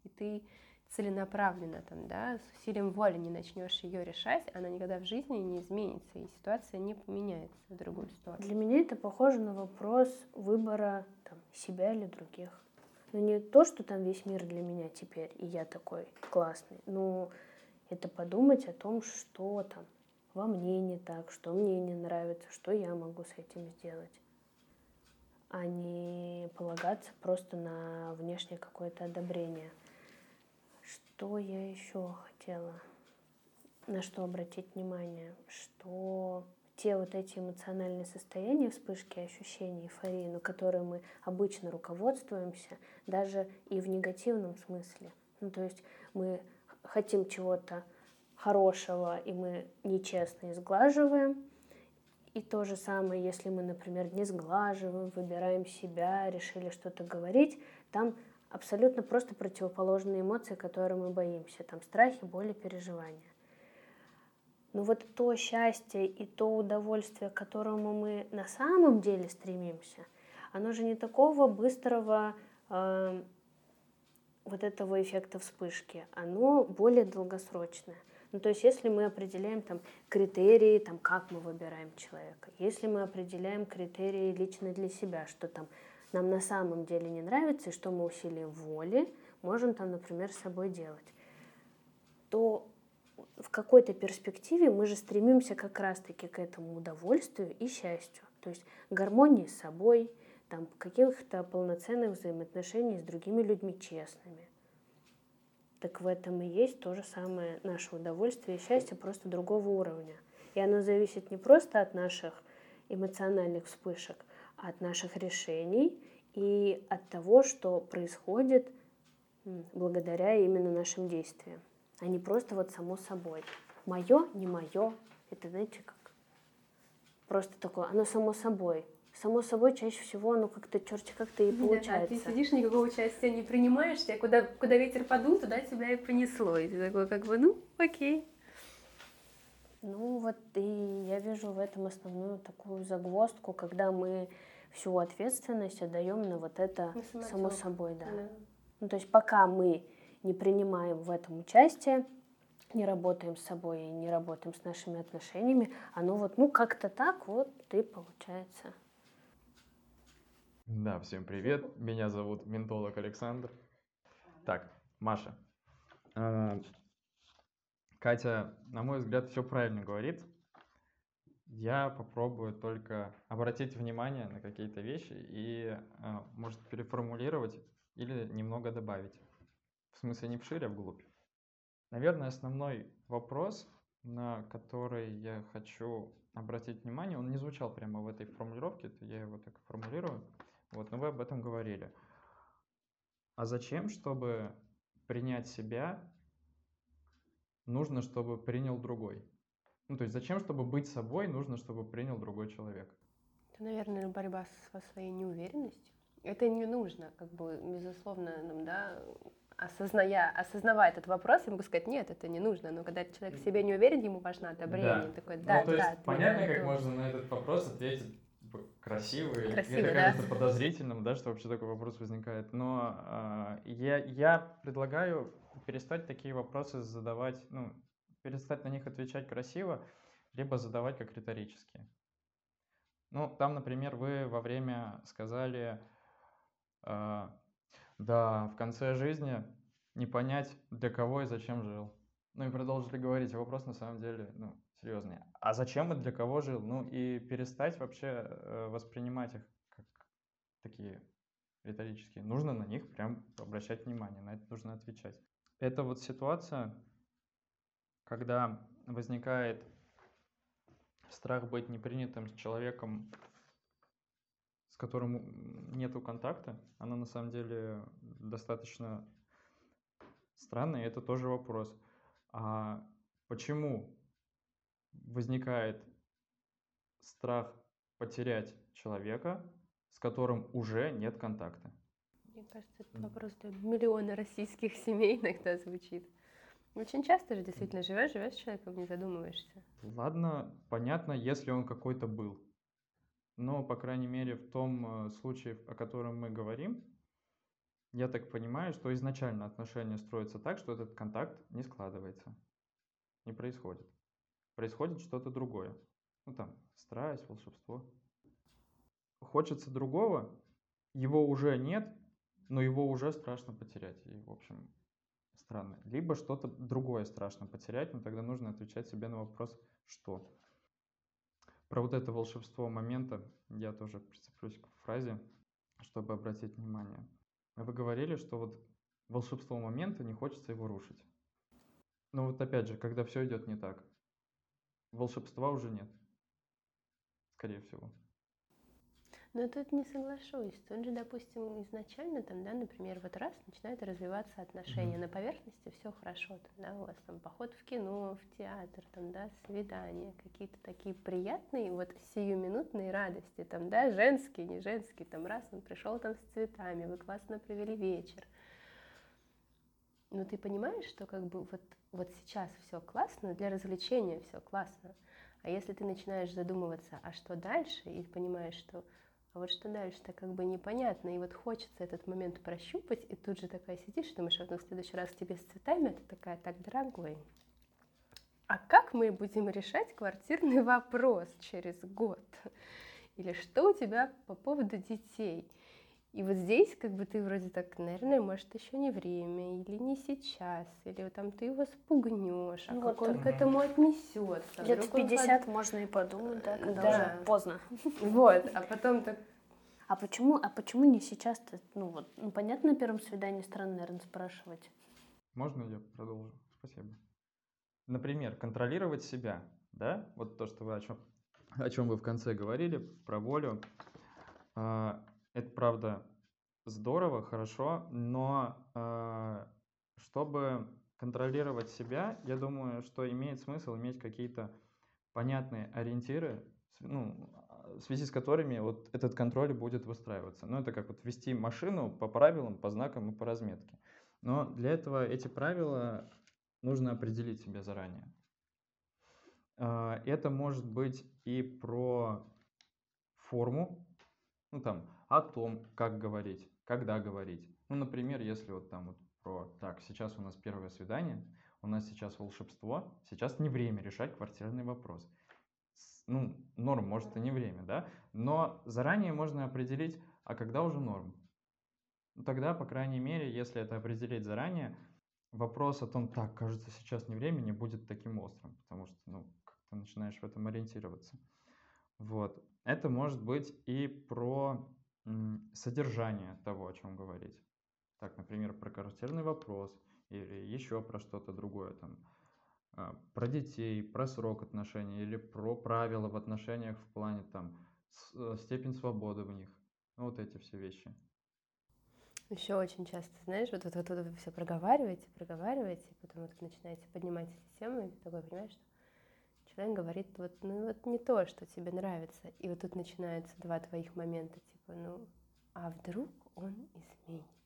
и ты целенаправленно там, да, с усилием воли не начнешь ее решать, она никогда в жизни не изменится, и ситуация не поменяется в другую сторону. Для меня это похоже на вопрос выбора там, себя или других. Но ну, не то, что там весь мир для меня теперь, и я такой классный. Но это подумать о том, что там во мне не так, что мне не нравится, что я могу с этим сделать. А не полагаться просто на внешнее какое-то одобрение. Что я еще хотела? На что обратить внимание? Что те вот эти эмоциональные состояния, вспышки ощущений, эйфории, на которые мы обычно руководствуемся, даже и в негативном смысле. Ну, то есть мы хотим чего-то хорошего, и мы нечестно изглаживаем. И то же самое, если мы, например, не сглаживаем, выбираем себя, решили что-то говорить, там абсолютно просто противоположные эмоции, которые мы боимся. Там страхи, боли, переживания. Но вот то счастье и то удовольствие, к которому мы на самом деле стремимся, оно же не такого быстрого э, вот этого эффекта вспышки, оно более долгосрочное. Ну, то есть, если мы определяем там критерии, там, как мы выбираем человека, если мы определяем критерии лично для себя, что там нам на самом деле не нравится, и что мы усилием воли можем там, например, с собой делать, то в какой-то перспективе мы же стремимся как раз-таки к этому удовольствию и счастью. То есть гармонии с собой, там, каких-то полноценных взаимоотношений с другими людьми честными. Так в этом и есть то же самое наше удовольствие и счастье, просто другого уровня. И оно зависит не просто от наших эмоциональных вспышек, от наших решений и от того, что происходит благодаря именно нашим действиям а не просто вот само собой. Мое, не мое, это знаете как? Просто такое, оно само собой само собой, чаще всего, ну, как-то черти как-то и получается. Да, ты сидишь, никакого участия не принимаешь, тебя куда, куда ветер подул, туда тебя и понесло. И ты такой, как бы, ну, окей. Ну, вот и я вижу в этом основную такую загвоздку, когда мы всю ответственность отдаем на вот это на само собой, да. да. Ну, то есть пока мы не принимаем в этом участие, не работаем с собой и не работаем с нашими отношениями, оно вот, ну, как-то так вот и получается. Да, всем привет. Меня зовут ментолог Александр. Так, Маша. Катя, на мой взгляд, все правильно говорит. Я попробую только обратить внимание на какие-то вещи и, э, может, переформулировать или немного добавить. В смысле не вширь, а вглубь. Наверное, основной вопрос, на который я хочу обратить внимание, он не звучал прямо в этой формулировке, это я его так формулирую. Вот, но вы об этом говорили. А зачем, чтобы принять себя, нужно, чтобы принял другой? Ну, то есть зачем, чтобы быть собой, нужно, чтобы принял другой человек? Это, наверное, борьба со своей неуверенностью. Это не нужно, как бы, безусловно, нам, да, осозная, осознавая этот вопрос, я могу сказать, нет, это не нужно. Но когда человек в себе не уверен, ему важно одобрение. Да. Такой, да, ну, то есть, понятно, как можно на этот вопрос ответить красиво, красиво это да? кажется подозрительным, да, что вообще такой вопрос возникает. Но э, я, я предлагаю перестать такие вопросы задавать, ну, перестать на них отвечать красиво, либо задавать как риторические. Ну, там, например, вы во время сказали, э, да, в конце жизни не понять, для кого и зачем жил. Ну и продолжили говорить, вопрос на самом деле, ну, серьезный. А зачем и для кого жил? Ну и перестать вообще э, воспринимать их как такие риторические. Нужно на них прям обращать внимание, на это нужно отвечать. Это вот ситуация, когда возникает страх быть непринятым с человеком, с которым нету контакта, она на самом деле достаточно странная, и это тоже вопрос. А почему возникает страх потерять человека, с которым уже нет контакта? Кажется, это вопрос для миллиона российских семей иногда звучит. Очень часто же действительно живешь, живешь с человеком, не задумываешься. Ладно, понятно, если он какой-то был. Но, по крайней мере, в том э, случае, о котором мы говорим, я так понимаю, что изначально отношения строятся так, что этот контакт не складывается, не происходит. Происходит что-то другое. Ну там, страсть, волшебство. Хочется другого, его уже нет, но его уже страшно потерять. И, в общем, странно. Либо что-то другое страшно потерять, но тогда нужно отвечать себе на вопрос «что?». Про вот это волшебство момента я тоже прицеплюсь к фразе, чтобы обратить внимание. Вы говорили, что вот волшебство момента, не хочется его рушить. Но вот опять же, когда все идет не так, волшебства уже нет. Скорее всего. Но тут не соглашусь. Тут же, допустим, изначально там, да, например, вот раз начинают развиваться отношения. Mm-hmm. На поверхности все хорошо, там, да, у вас там поход в кино, в театр, там, да, свидания, какие-то такие приятные, вот сиюминутные радости, там, да, женские, не женские, там, раз он пришел там с цветами, вы классно провели вечер. Но ты понимаешь, что как бы вот, вот сейчас все классно, для развлечения все классно. А если ты начинаешь задумываться, а что дальше, и понимаешь, что а вот что дальше-то как бы непонятно. И вот хочется этот момент прощупать, и тут же такая сидишь, думаешь, вот в следующий раз тебе с цветами, это такая, так, дорогой, а как мы будем решать квартирный вопрос через год? Или что у тебя по поводу детей? И вот здесь как бы ты вроде так, наверное, может, еще не время, или не сейчас, или там ты его спугнешь, а ну, как вот он к этому отнесется. Лет в 50 под... можно и подумать, да, когда да. уже поздно. Вот, а потом так... А почему, а почему не сейчас-то? Ну вот, ну понятно, на первом свидании странно, наверное, спрашивать. Можно я продолжу? Спасибо. Например, контролировать себя, да? Вот то, что вы о чем, о чем вы в конце говорили, про волю. А, это правда здорово, хорошо, но э, чтобы контролировать себя, я думаю, что имеет смысл иметь какие-то понятные ориентиры, ну, в связи с которыми вот этот контроль будет выстраиваться. Ну, это как вот вести машину по правилам, по знакам и по разметке. Но для этого эти правила нужно определить себе заранее. А, это может быть и про форму, ну там, о том, как говорить, когда говорить. Ну, например, если вот там вот про, так, сейчас у нас первое свидание, у нас сейчас волшебство, сейчас не время решать квартирный вопрос. Ну, норм, может, и не время, да, но заранее можно определить, а когда уже норм. Ну, тогда, по крайней мере, если это определить заранее, вопрос о том, так, кажется, сейчас не время, не будет таким острым, потому что, ну, ты начинаешь в этом ориентироваться. Вот. Это может быть и про содержание того, о чем говорить. Так, например, про квартирный вопрос или еще про что-то другое, там, а, про детей, про срок отношений или про правила в отношениях в плане там э, степень свободы в них. Ну, вот эти все вещи. Еще очень часто, знаешь, вот, вот, вы все проговариваете, проговариваете, и потом вот начинаете поднимать эти темы, и ты такой понимаешь, что человек говорит, вот, ну вот не то, что тебе нравится. И вот тут начинаются два твоих момента, типа, ну, а вдруг он изменится?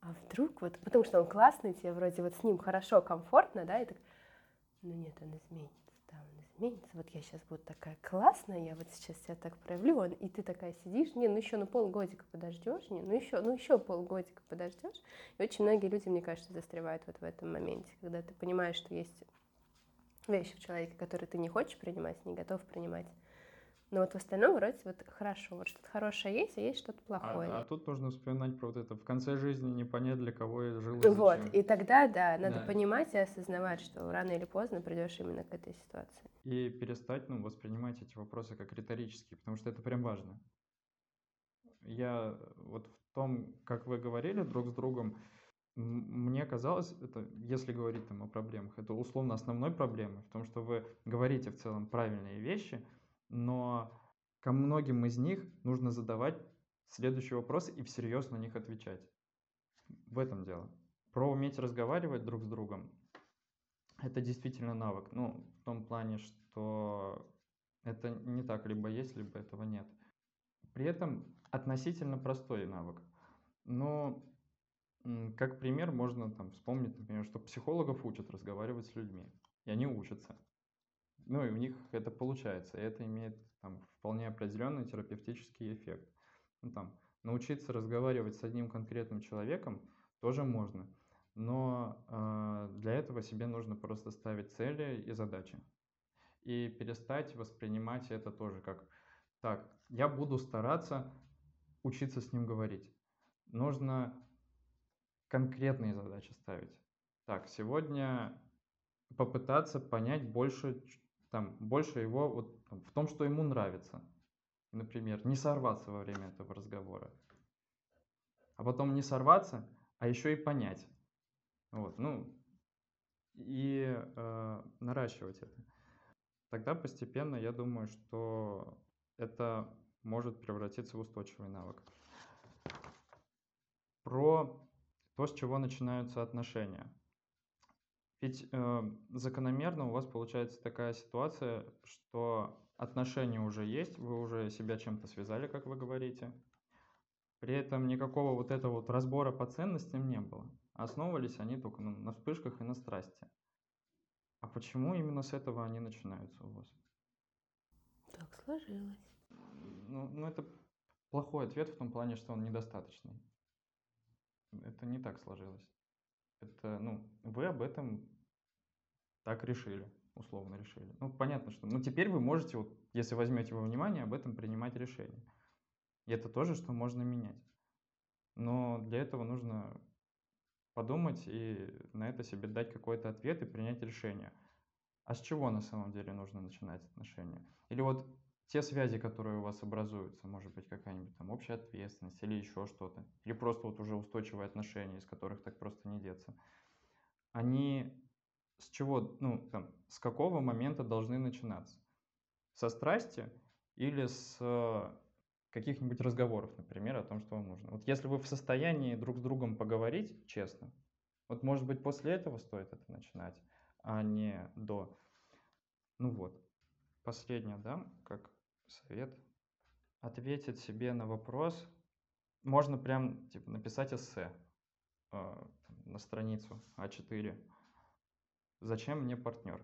А вдруг вот, потому что он классный, тебе вроде вот с ним хорошо, комфортно, да, и так, ну нет, он изменится, да, он изменится, вот я сейчас буду такая классная, я вот сейчас себя так проявлю, он, и ты такая сидишь, не, ну еще ну полгодика подождешь, не, ну еще, ну еще полгодика подождешь. И очень многие люди, мне кажется, застревают вот в этом моменте, когда ты понимаешь, что есть вещи в человеке, которые ты не хочешь принимать, не готов принимать. Но вот в остальном вроде вот хорошо, вот что-то хорошее есть, а есть что-то плохое. А, а тут нужно вспоминать про вот это. В конце жизни не понять, для кого я жил. Вот, и тогда, да, надо да. понимать и осознавать, что рано или поздно придешь именно к этой ситуации. И перестать, ну, воспринимать эти вопросы как риторические, потому что это прям важно. Я вот в том, как вы говорили друг с другом, мне казалось, это, если говорить там о проблемах, это условно основной проблемой в том, что вы говорите в целом правильные вещи, но ко многим из них нужно задавать следующие вопросы и всерьез на них отвечать. В этом дело. Про уметь разговаривать друг с другом – это действительно навык. Ну, в том плане, что это не так, либо есть, либо этого нет. При этом относительно простой навык. Но как пример можно там вспомнить, например, что психологов учат разговаривать с людьми, и они учатся. Ну и у них это получается, и это имеет там вполне определенный терапевтический эффект. Ну, там, научиться разговаривать с одним конкретным человеком тоже можно, но э, для этого себе нужно просто ставить цели и задачи. И перестать воспринимать это тоже как так, я буду стараться учиться с ним говорить. Нужно конкретные задачи ставить. Так, сегодня попытаться понять больше, там, больше его вот, в том, что ему нравится. Например, не сорваться во время этого разговора. А потом не сорваться, а еще и понять. Вот, ну, и э, наращивать это. Тогда постепенно, я думаю, что это может превратиться в устойчивый навык. Про то, с чего начинаются отношения. Ведь э, закономерно у вас получается такая ситуация, что отношения уже есть, вы уже себя чем-то связали, как вы говорите. При этом никакого вот этого вот разбора по ценностям не было. Основывались они только ну, на вспышках и на страсти. А почему именно с этого они начинаются у вас? Так сложилось. Ну, ну это плохой ответ в том плане, что он недостаточный. Это не так сложилось. Это, ну, вы об этом так решили, условно решили. Ну, понятно, что... Ну, теперь вы можете, вот, если возьмете во внимание, об этом принимать решение. И это тоже, что можно менять. Но для этого нужно подумать и на это себе дать какой-то ответ и принять решение. А с чего на самом деле нужно начинать отношения? Или вот те связи, которые у вас образуются, может быть, какая-нибудь там общая ответственность или еще что-то, или просто вот уже устойчивые отношения, из которых так просто не деться, они с чего, ну, там, с какого момента должны начинаться? Со страсти или с каких-нибудь разговоров, например, о том, что вам нужно. Вот если вы в состоянии друг с другом поговорить честно, вот может быть после этого стоит это начинать, а не до. Ну вот, последнее, да, как совет. Ответить себе на вопрос. Можно прям типа, написать эссе э, на страницу А4. Зачем мне партнер?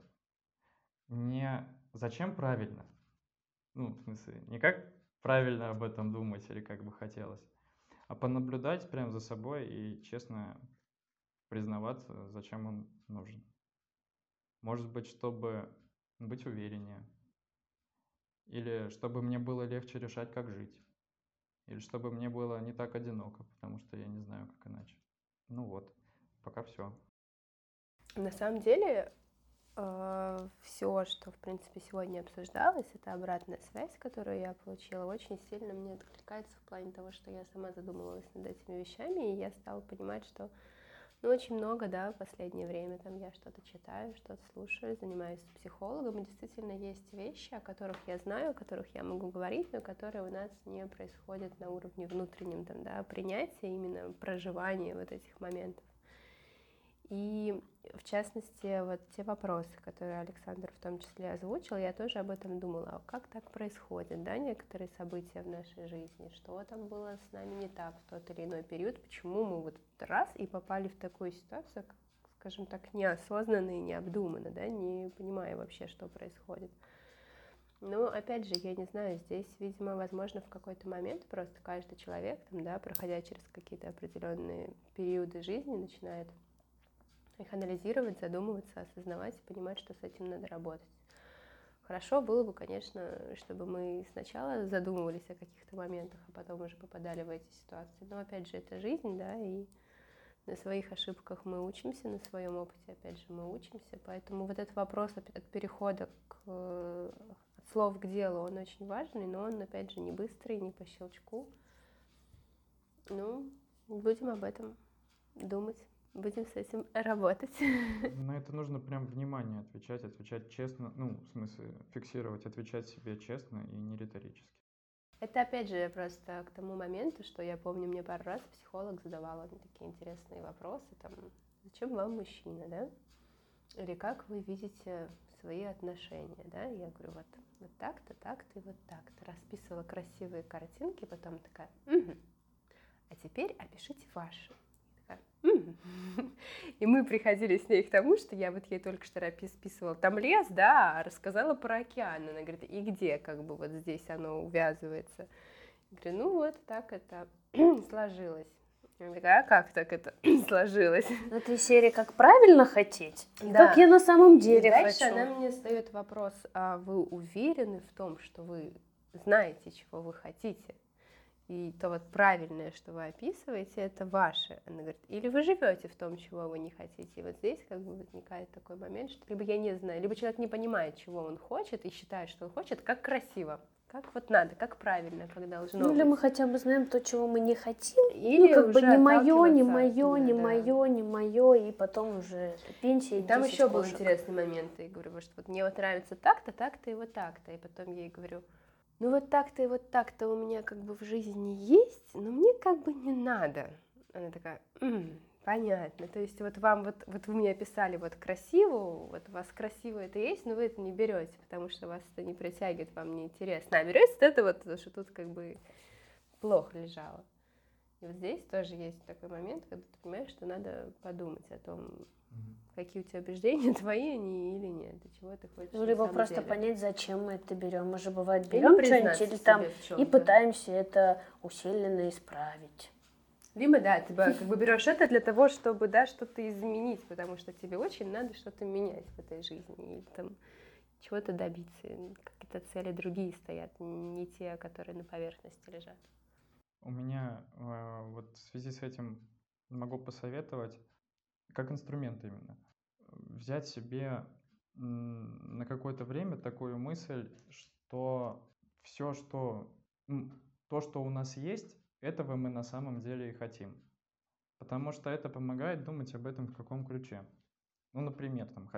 Не зачем правильно? Ну, в смысле, не как правильно об этом думать или как бы хотелось, а понаблюдать прям за собой и честно признаваться, зачем он нужен. Может быть, чтобы быть увереннее, или чтобы мне было легче решать, как жить. Или чтобы мне было не так одиноко, потому что я не знаю, как иначе. Ну вот, пока все. На самом деле, э, все, что, в принципе, сегодня обсуждалось, это обратная связь, которую я получила, очень сильно мне откликается в плане того, что я сама задумывалась над этими вещами, и я стала понимать, что ну, очень много, да, в последнее время там я что-то читаю, что-то слушаю, занимаюсь с психологом, и действительно есть вещи, о которых я знаю, о которых я могу говорить, но которые у нас не происходят на уровне внутреннем, там, да, принятия, именно проживания вот этих моментов. И в частности, вот те вопросы, которые Александр в том числе озвучил, я тоже об этом думала. А как так происходит, да, некоторые события в нашей жизни? Что там было с нами не так в тот или иной период? Почему мы вот раз и попали в такую ситуацию, скажем так, неосознанно и необдуманно, да, не понимая вообще, что происходит? Ну, опять же, я не знаю, здесь, видимо, возможно, в какой-то момент просто каждый человек, там, да, проходя через какие-то определенные периоды жизни, начинает их анализировать, задумываться, осознавать понимать, что с этим надо работать. Хорошо было бы, конечно, чтобы мы сначала задумывались о каких-то моментах, а потом уже попадали в эти ситуации. Но опять же, это жизнь, да, и на своих ошибках мы учимся, на своем опыте, опять же, мы учимся. Поэтому вот этот вопрос от перехода к, от слов к делу, он очень важный, но он, опять же, не быстрый, не по щелчку. Ну, будем об этом думать будем с этим работать. На это нужно прям внимание отвечать, отвечать честно, ну, в смысле, фиксировать, отвечать себе честно и не риторически. Это опять же просто к тому моменту, что я помню, мне пару раз психолог задавала такие интересные вопросы, там, зачем вам мужчина, да? Или как вы видите свои отношения, да? Я говорю, вот, вот так-то, так-то и вот так-то. Расписывала красивые картинки, потом такая, угу. а теперь опишите ваши. И мы приходили с ней к тому, что я вот ей только что списывала там лес, да, а рассказала про океан. Она говорит, и где как бы вот здесь оно увязывается? Я говорю, ну вот так это сложилось. Я такая, а как так это сложилось? Ну, это серии «Как правильно хотеть?» да. «Как я на самом деле и дальше хочу?» она мне задает вопрос, а вы уверены в том, что вы знаете, чего вы хотите? И то вот правильное, что вы описываете, это ваше. Она говорит, или вы живете в том, чего вы не хотите. И вот здесь как бы возникает такой момент, что либо я не знаю, либо человек не понимает, чего он хочет, и считает, что он хочет, как красиво, как вот надо, как правильно, как должно ну, быть. или мы хотя бы знаем то, чего мы не хотим, или ну, как бы не мое, не мое, не да. мое, не мое, и потом уже пенсия. И там еще был интересный момент, я говорю, что вот мне вот нравится так-то, так-то и вот так-то, и потом я ей говорю, ну вот так-то и вот так-то у меня как бы в жизни есть, но мне как бы не надо. Она такая, М, понятно, то есть вот вам вот, вот вы мне описали вот красиво, вот у вас красиво это есть, но вы это не берете, потому что вас это не притягивает, вам не интересно. А берете это вот, потому что тут как бы плохо лежало. И вот здесь тоже есть такой момент, когда ты понимаешь, что надо подумать о том, какие у тебя убеждения, твои они или нет, до чего ты хочешь. Ну, либо просто деле. понять, зачем мы это берем. Мы же бывает берем что-нибудь или там и пытаемся это усиленно исправить. Либо, да, ты как бы берешь это для того, чтобы, да, что-то изменить, потому что тебе очень надо что-то менять в этой жизни, и там чего-то добиться. Какие-то цели другие стоят, не те, которые на поверхности лежат. У меня э, вот в связи с этим могу посоветовать как инструмент именно. Взять себе на какое-то время такую мысль, что все, что то, что у нас есть, этого мы на самом деле и хотим. Потому что это помогает думать об этом в каком ключе. Ну, например, там,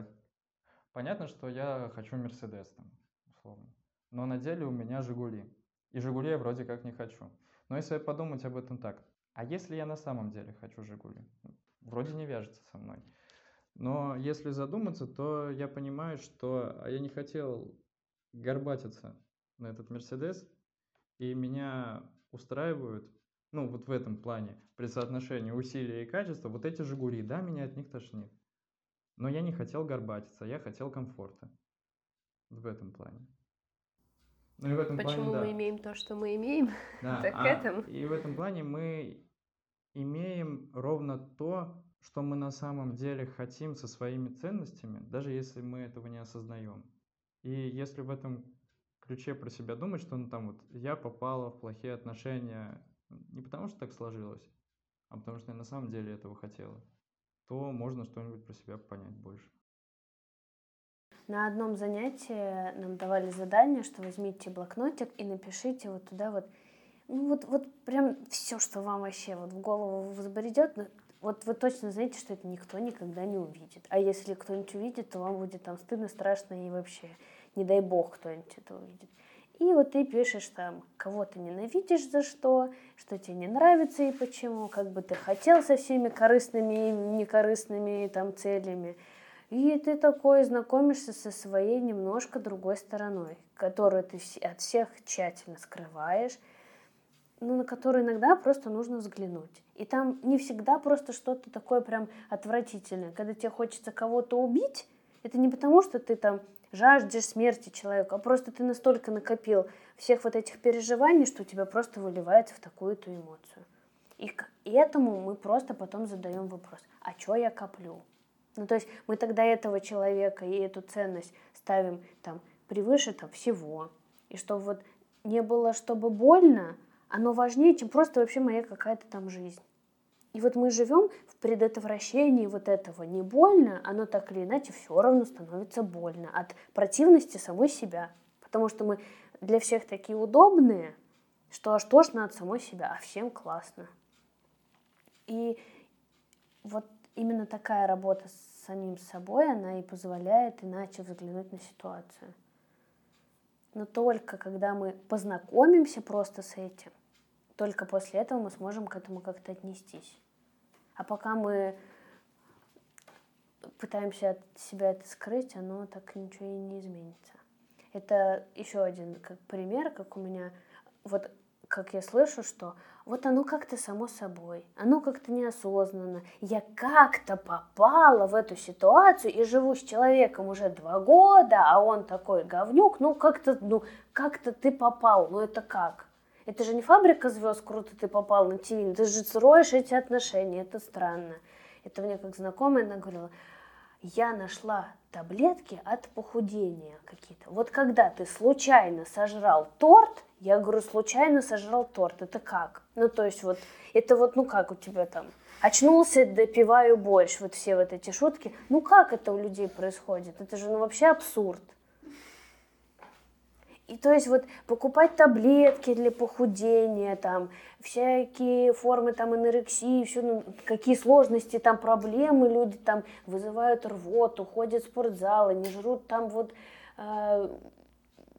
понятно, что я хочу Мерседес, там, условно. Но на деле у меня Жигули. И Жигули я вроде как не хочу. Но если подумать об этом так, а если я на самом деле хочу Жигули? Вроде не вяжется со мной. Но если задуматься, то я понимаю, что я не хотел горбатиться на этот Мерседес, и меня устраивают, ну, вот в этом плане, при соотношении усилия и качества, вот эти «Жигули», да, меня от них тошнит. Но я не хотел горбатиться, я хотел комфорта. В этом плане. Ну и в этом Почему плане, да. мы имеем то, что мы имеем? Да, так а, этом. И в этом плане мы имеем ровно то, что мы на самом деле хотим со своими ценностями, даже если мы этого не осознаем. И если в этом ключе про себя думать, что ну там вот я попала в плохие отношения не потому, что так сложилось, а потому что я на самом деле этого хотела, то можно что-нибудь про себя понять больше. На одном занятии нам давали задание, что возьмите блокнотик и напишите вот туда вот, ну вот, вот прям все, что вам вообще вот в голову взбредет, ну, вот вы точно знаете, что это никто никогда не увидит. А если кто-нибудь увидит, то вам будет там стыдно, страшно и вообще, не дай бог, кто-нибудь это увидит. И вот ты пишешь там, кого ты ненавидишь за что, что тебе не нравится и почему, как бы ты хотел со всеми корыстными и некорыстными там целями. И ты такой знакомишься со своей немножко другой стороной, которую ты от всех тщательно скрываешь, ну, на которую иногда просто нужно взглянуть. И там не всегда просто что-то такое прям отвратительное. Когда тебе хочется кого-то убить, это не потому, что ты там жаждешь смерти человека, а просто ты настолько накопил всех вот этих переживаний, что у тебя просто выливается в такую-то эмоцию. И к этому мы просто потом задаем вопрос, а что я коплю? Ну, то есть мы тогда этого человека и эту ценность ставим там превыше там всего. И чтобы вот не было, чтобы больно, оно важнее, чем просто вообще моя какая-то там жизнь. И вот мы живем в предотвращении вот этого не больно, оно так или иначе все равно становится больно от противности самой себя. Потому что мы для всех такие удобные, что аж тошно от самой себя, а всем классно. И вот именно такая работа с самим собой, она и позволяет иначе взглянуть на ситуацию. Но только когда мы познакомимся просто с этим, только после этого мы сможем к этому как-то отнестись. А пока мы пытаемся от себя это скрыть, оно так ничего и не изменится. Это еще один как пример, как у меня, вот как я слышу, что вот оно как-то само собой, оно как-то неосознанно. Я как-то попала в эту ситуацию и живу с человеком уже два года, а он такой говнюк, ну как-то, ну как-то ты попал, ну это как? Это же не фабрика звезд, круто ты попал на ТВ, ты же строишь эти отношения, это странно. Это мне как знакомая, она говорила, я нашла таблетки от похудения какие-то. Вот когда ты случайно сожрал торт, я говорю, случайно сожрал торт, это как? Ну, то есть вот, это вот, ну как у тебя там, очнулся, допиваю борщ, вот все вот эти шутки. Ну как это у людей происходит? Это же ну вообще абсурд. И то есть вот покупать таблетки для похудения, там, всякие формы там анорексии, все, ну, какие сложности, там, проблемы, люди там вызывают рвоту, ходят в спортзалы, не жрут там вот э,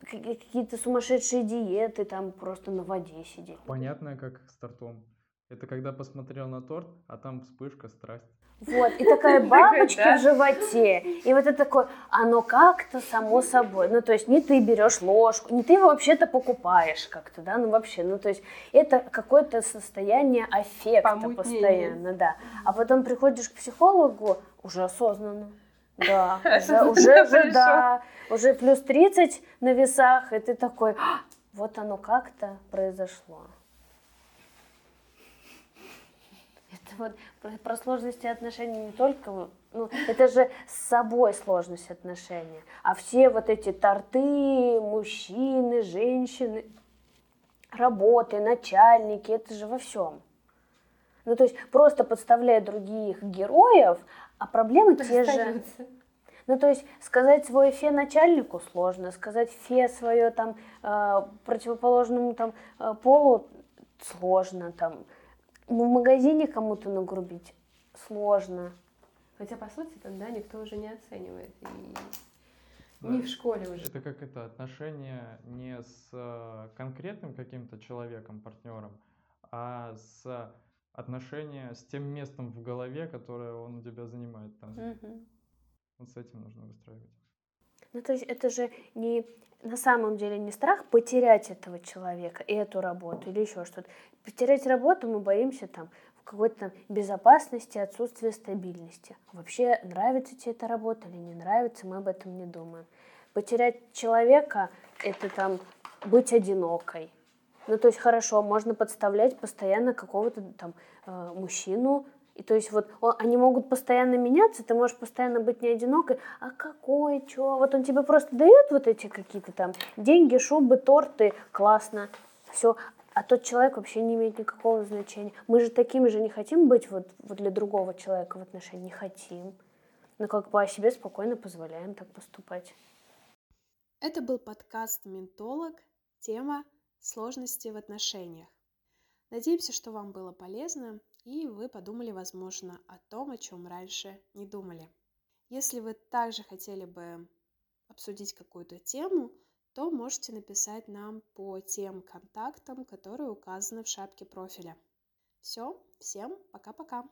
какие-то сумасшедшие диеты, там просто на воде сидеть. Понятно, как с тортом. Это когда посмотрел на торт, а там вспышка, страсть. Вот, и такая бабочка в животе. И вот это такое, оно как-то само собой. Ну, то есть не ты берешь ложку, не ты его вообще-то покупаешь как-то, да, ну вообще. Ну, то есть это какое-то состояние аффекта постоянно, да. А потом приходишь к психологу уже осознанно. Да, уже, уже, уже, да, уже плюс 30 на весах, и ты такой, «А, вот оно как-то произошло. Вот про сложности отношений не только, ну, это же с собой сложность отношений, а все вот эти торты, мужчины, женщины, работы, начальники, это же во всем. Ну, то есть просто подставляя других героев, а проблемы те же. Ну, то есть сказать свой фе начальнику сложно, сказать фе свое там э, противоположному там э, полу сложно, там, в магазине кому-то нагрубить сложно. Хотя, по сути, тогда никто уже не оценивает. И да. не в школе уже. Это как это отношение не с э, конкретным каким-то человеком, партнером, а с отношение с тем местом в голове, которое он у тебя занимает там. Угу. Вот с этим нужно выстраивать. Ну, то есть это же не на самом деле не страх потерять этого человека и эту работу или еще что-то. Потерять работу мы боимся там в какой-то безопасности, отсутствия стабильности. Вообще, нравится тебе эта работа или не нравится, мы об этом не думаем. Потерять человека — это там быть одинокой. Ну, то есть хорошо, можно подставлять постоянно какого-то там э, мужчину, и то есть вот он, они могут постоянно меняться, ты можешь постоянно быть не одинокой, а какой, чё, вот он тебе просто дает вот эти какие-то там деньги, шубы, торты, классно, все, а тот человек вообще не имеет никакого значения. Мы же такими же не хотим быть вот, вот для другого человека в отношении, не хотим. Но как бы о себе спокойно позволяем так поступать. Это был подкаст «Ментолог», тема «Сложности в отношениях». Надеемся, что вам было полезно и вы подумали, возможно, о том, о чем раньше не думали. Если вы также хотели бы обсудить какую-то тему, то можете написать нам по тем контактам, которые указаны в шапке профиля. Все, всем пока-пока!